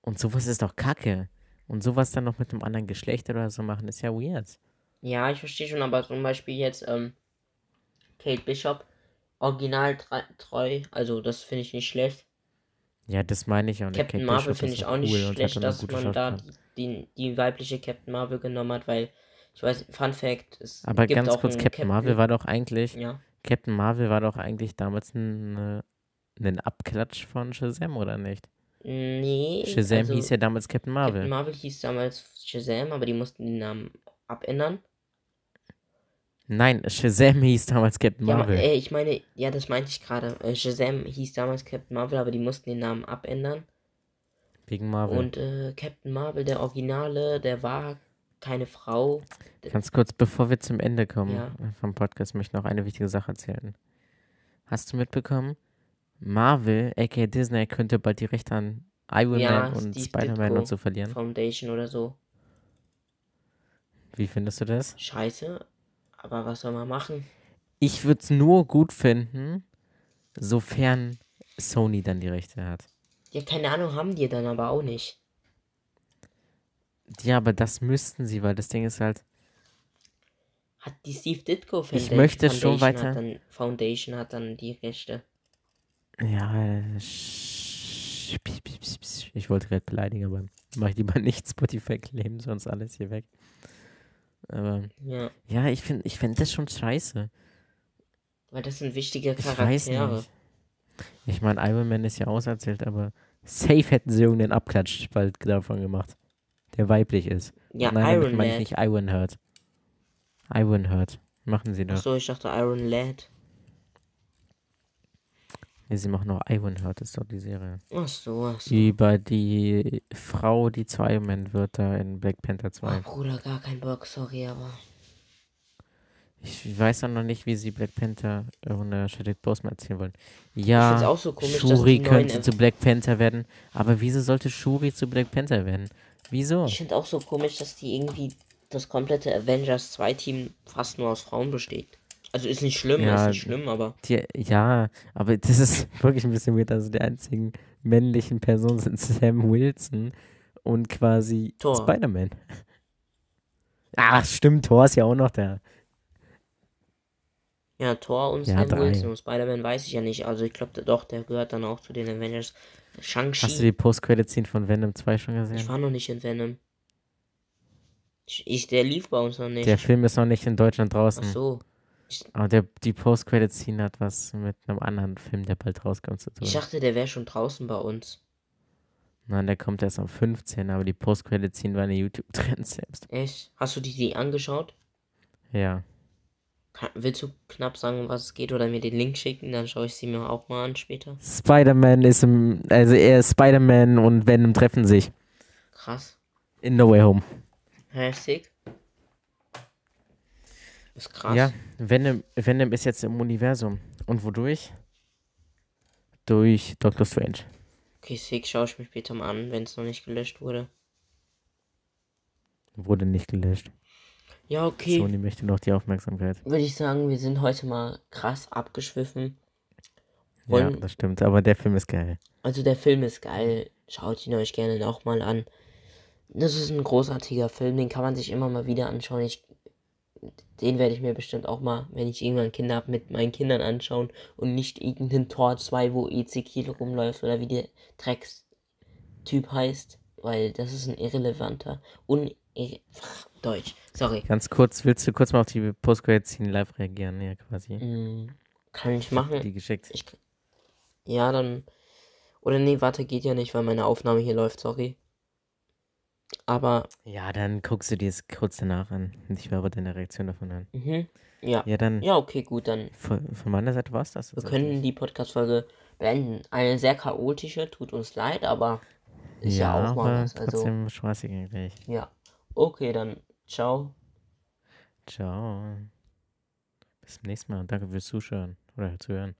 Und sowas ist doch Kacke. Und sowas dann noch mit einem anderen Geschlecht oder so machen, ist ja weird. Ja, ich verstehe schon, aber zum Beispiel jetzt, ähm, Kate Bishop, original tre- treu, also das finde ich nicht schlecht. Ja, das meine ich auch nicht. Captain Kate Marvel finde ist ich auch nicht cool hat schlecht, dass man da die, die, weibliche Captain Marvel genommen hat, weil ich weiß, Fun Fact, es Aber gibt ganz auch kurz, einen Captain Marvel war doch eigentlich, ja, Captain Marvel war doch eigentlich damals ein, ein Abklatsch von Shazam, oder nicht? nee, Shazam also hieß ja damals Captain Marvel. Captain Marvel hieß damals Shazam, aber die mussten den Namen abändern. Nein, Shazam hieß damals Captain Ja, Marvel. äh, ich meine, ja, das meinte ich gerade. Äh, Shazam hieß damals Captain Marvel, aber die mussten den Namen abändern. wegen Marvel. Und äh, Captain Marvel, der Originale, der war keine Frau. Ganz kurz, bevor wir zum Ende kommen Ja. vom Podcast, möchte ich noch eine wichtige Sache erzählen. Hast du mitbekommen? Marvel, aka Disney, könnte bald die Rechte an Iron Ja, Man und Spider-Man und so verlieren. Foundation oder so. Wie findest du das? Scheiße. Aber was soll man machen? Ich würde es nur gut finden, sofern Sony dann die Rechte hat. Ja, keine Ahnung, haben die dann aber auch nicht. Ja, aber das müssten sie, weil das Ding ist halt, Hat die Steve Ditko Ich Founda- möchte schon Foundation weiter- Hat dann, Foundation hat dann die Rechte. ja, äh, ich wollte gerade beleidigen, aber mach ich lieber nicht Spotify claimen, sonst alles hier weg. Aber Ja, ja, ich finde ich find das schon scheiße. weil das sind wichtige Ich Charaktere. nicht. Ich meine, Iron Man ist ja auserzählt, aber Safe hätten sie irgendeinen Abklatsch bald davon gemacht. Der weiblich ist. Ja, Nein, Iron meine ich Lad. nicht Iron Heart. Iron Heart. Machen sie doch. Achso, ich dachte Iron Lad. Nee, sie machen noch Iron Heart, ist doch die Serie. Achso, achso. Über die Frau, die zu Iron Man wird, da in Black Panther 2. Oh, Bruder, gar kein Bock, sorry, aber. Ich weiß auch noch nicht, wie sie Black Panther ohne Chadwick Boseman erzählen wollen. Ja, auch so komisch, Shuri könnte zu Black Panther werden, aber wieso sollte Shuri zu Black Panther werden? Wieso? Ich finde auch so komisch, dass die irgendwie das komplette Avengers 2 Team fast nur aus Frauen besteht. Also ist nicht schlimm, Ja, ist nicht schlimm, aber Die, ja, aber das ist wirklich ein bisschen weird. Also die einzigen männlichen Personen sind Sam Wilson und quasi. Spider-Man. Ach, stimmt, Thor ist ja auch noch da. ja, Thor und Ja, Sam drei. Wilson und Spider-Man weiß ich ja nicht. Also ich glaube doch, der gehört dann auch zu den Avengers. Hast du Shang-Chi. die Post-Credit-Scene von Venom 2 schon Ich gesehen? war noch nicht in Venom. Ich, ich, der lief bei uns noch nicht. Der Film ist noch nicht in Deutschland Ach draußen. so. Aber der, die Post-Credit-Scene hat was mit einem anderen Film, der bald rauskommt, zu tun. Ich dachte, der wäre schon draußen bei uns. Nein, der kommt erst am 15. Aber die Post-Credit-Scene war eine YouTube-Trend selbst. Echt? Hast du die, die angeschaut? Ja. Kann, willst du knapp sagen, was es geht oder mir den Link schicken? Dann schaue ich sie mir auch mal an später. Spider-Man ist im. Also er Spider-Man und Venom treffen sich. Krass. In No Way Home. Heftig. Ist krass. Ja, Venom, Venom ist jetzt im Universum. Und wodurch? Durch Doctor Strange. Okay, sick, schaue ich mir später mal an, wenn es noch nicht gelöscht wurde. Wurde nicht gelöscht. Ja, okay. Sony möchte noch die Aufmerksamkeit. Würde ich sagen, wir sind heute mal krass abgeschwiffen. Ja, Wollen- das stimmt. Aber der Film ist geil. Also der Film ist geil. Schaut ihn euch gerne auch mal an. Das ist ein großartiger Film, den kann man sich immer mal wieder anschauen. Ich, den werde ich mir bestimmt auch mal, wenn ich irgendwann Kinder habe, mit meinen Kindern anschauen und nicht irgendeinen Tor 2, wo Ezekiel rumläuft oder wie der Dreckstyp heißt, weil das ist ein irrelevanter, un Deutsch, sorry. Ganz kurz, willst du kurz mal auf die Post-Credit-Scene live reagieren? Ja, quasi. Mm, Kann ich machen. Die geschickt. Ich, ja, dann. Oder nee, warte, geht ja nicht, weil meine Aufnahme hier läuft, sorry. Aber, Ja, dann guckst du dir es kurz danach an. Ich will aber deine Reaktion davon hören. mhm. Ja. Ja, dann Ja, okay, gut, dann. von, von meiner Seite war es das. Wir können die Podcast-Folge beenden. Eine sehr chaotische, tut uns leid, aber ist ja, auch mal was. Also, trotzdem spaßig eigentlich. ja. Okay, dann. Ciao. Ciao. Bis zum nächsten Mal und danke fürs Zuschauen oder zuhören.